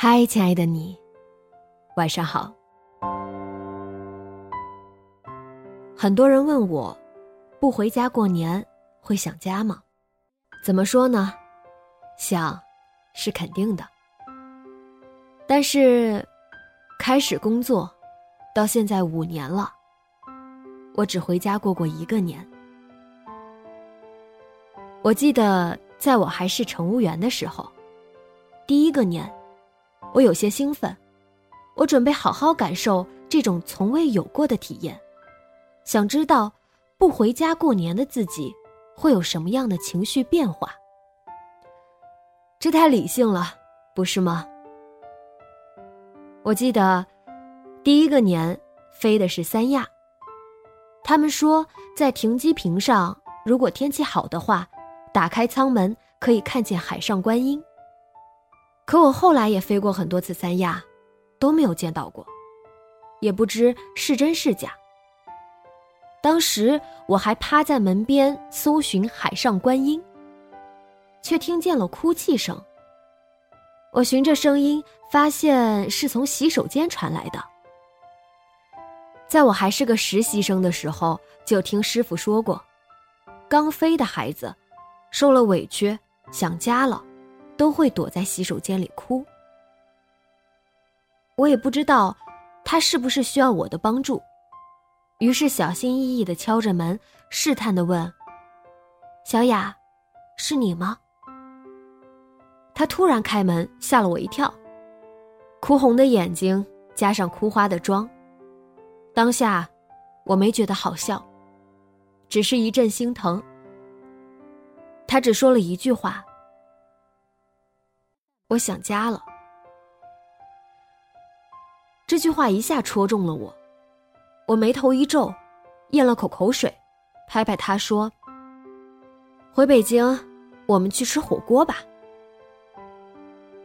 嗨，亲爱的你，晚上好。很多人问我，不回家过年会想家吗？怎么说呢？想，是肯定的。但是，开始工作，到现在五年了，我只回家过过一个年。我记得，在我还是乘务员的时候，第一个年。我有些兴奋，我准备好好感受这种从未有过的体验，想知道不回家过年的自己会有什么样的情绪变化。这太理性了，不是吗？我记得第一个年飞的是三亚，他们说在停机坪上，如果天气好的话，打开舱门可以看见海上观音。可我后来也飞过很多次三亚，都没有见到过，也不知是真是假。当时我还趴在门边搜寻海上观音，却听见了哭泣声。我循着声音发现是从洗手间传来的。在我还是个实习生的时候，就听师傅说过，刚飞的孩子，受了委屈，想家了。都会躲在洗手间里哭。我也不知道他是不是需要我的帮助，于是小心翼翼的敲着门，试探的问：“小雅，是你吗？”他突然开门，吓了我一跳，哭红的眼睛加上哭花的妆，当下我没觉得好笑，只是一阵心疼。他只说了一句话。我想家了，这句话一下戳中了我，我眉头一皱，咽了口口水，拍拍他说：“回北京，我们去吃火锅吧。”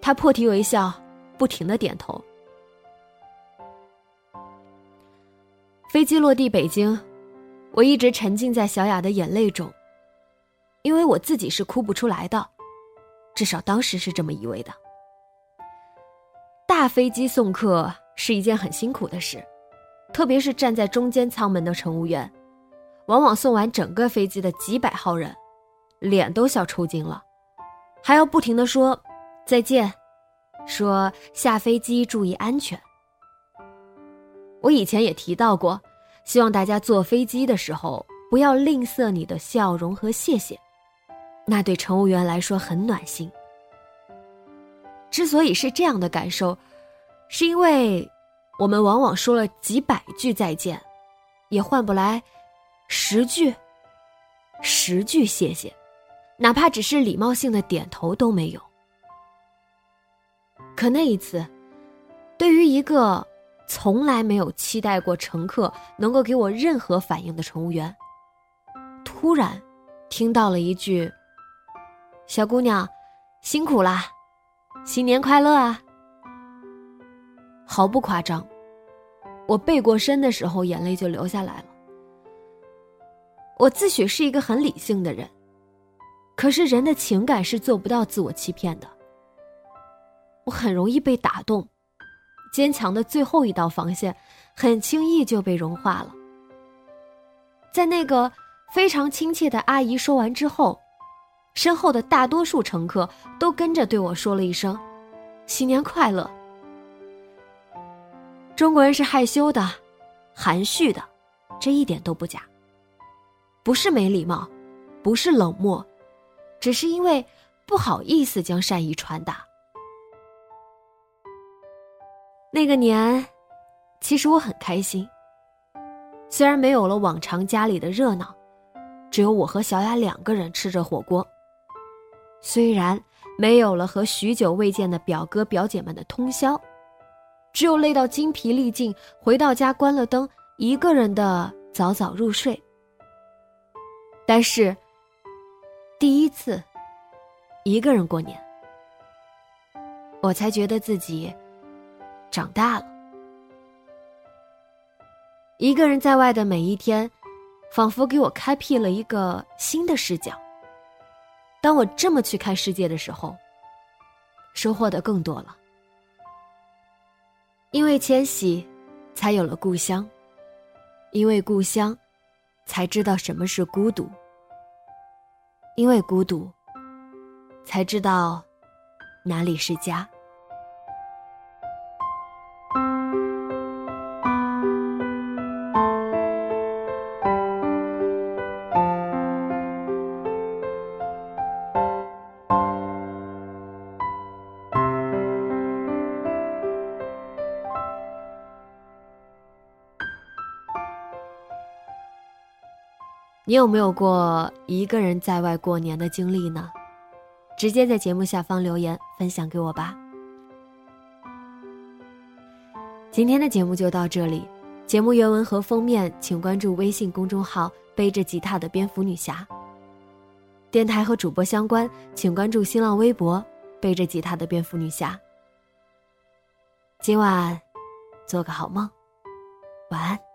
他破涕为笑，不停的点头。飞机落地北京，我一直沉浸在小雅的眼泪中，因为我自己是哭不出来的。至少当时是这么以为的。大飞机送客是一件很辛苦的事，特别是站在中间舱门的乘务员，往往送完整个飞机的几百号人，脸都笑抽筋了，还要不停的说再见，说下飞机注意安全。我以前也提到过，希望大家坐飞机的时候不要吝啬你的笑容和谢谢。那对乘务员来说很暖心。之所以是这样的感受，是因为我们往往说了几百句再见，也换不来十句、十句谢谢，哪怕只是礼貌性的点头都没有。可那一次，对于一个从来没有期待过乘客能够给我任何反应的乘务员，突然听到了一句。小姑娘，辛苦啦，新年快乐啊！毫不夸张，我背过身的时候，眼泪就流下来了。我自诩是一个很理性的人，可是人的情感是做不到自我欺骗的。我很容易被打动，坚强的最后一道防线，很轻易就被融化了。在那个非常亲切的阿姨说完之后。身后的大多数乘客都跟着对我说了一声“新年快乐”。中国人是害羞的，含蓄的，这一点都不假。不是没礼貌，不是冷漠，只是因为不好意思将善意传达。那个年，其实我很开心。虽然没有了往常家里的热闹，只有我和小雅两个人吃着火锅。虽然没有了和许久未见的表哥表姐们的通宵，只有累到精疲力尽，回到家关了灯，一个人的早早入睡。但是，第一次一个人过年，我才觉得自己长大了。一个人在外的每一天，仿佛给我开辟了一个新的视角。当我这么去看世界的时候，收获的更多了。因为迁徙，才有了故乡；因为故乡，才知道什么是孤独。因为孤独，才知道哪里是家。你有没有过一个人在外过年的经历呢？直接在节目下方留言分享给我吧。今天的节目就到这里，节目原文和封面请关注微信公众号“背着吉他的蝙蝠女侠”。电台和主播相关，请关注新浪微博“背着吉他的蝙蝠女侠”。今晚做个好梦，晚安。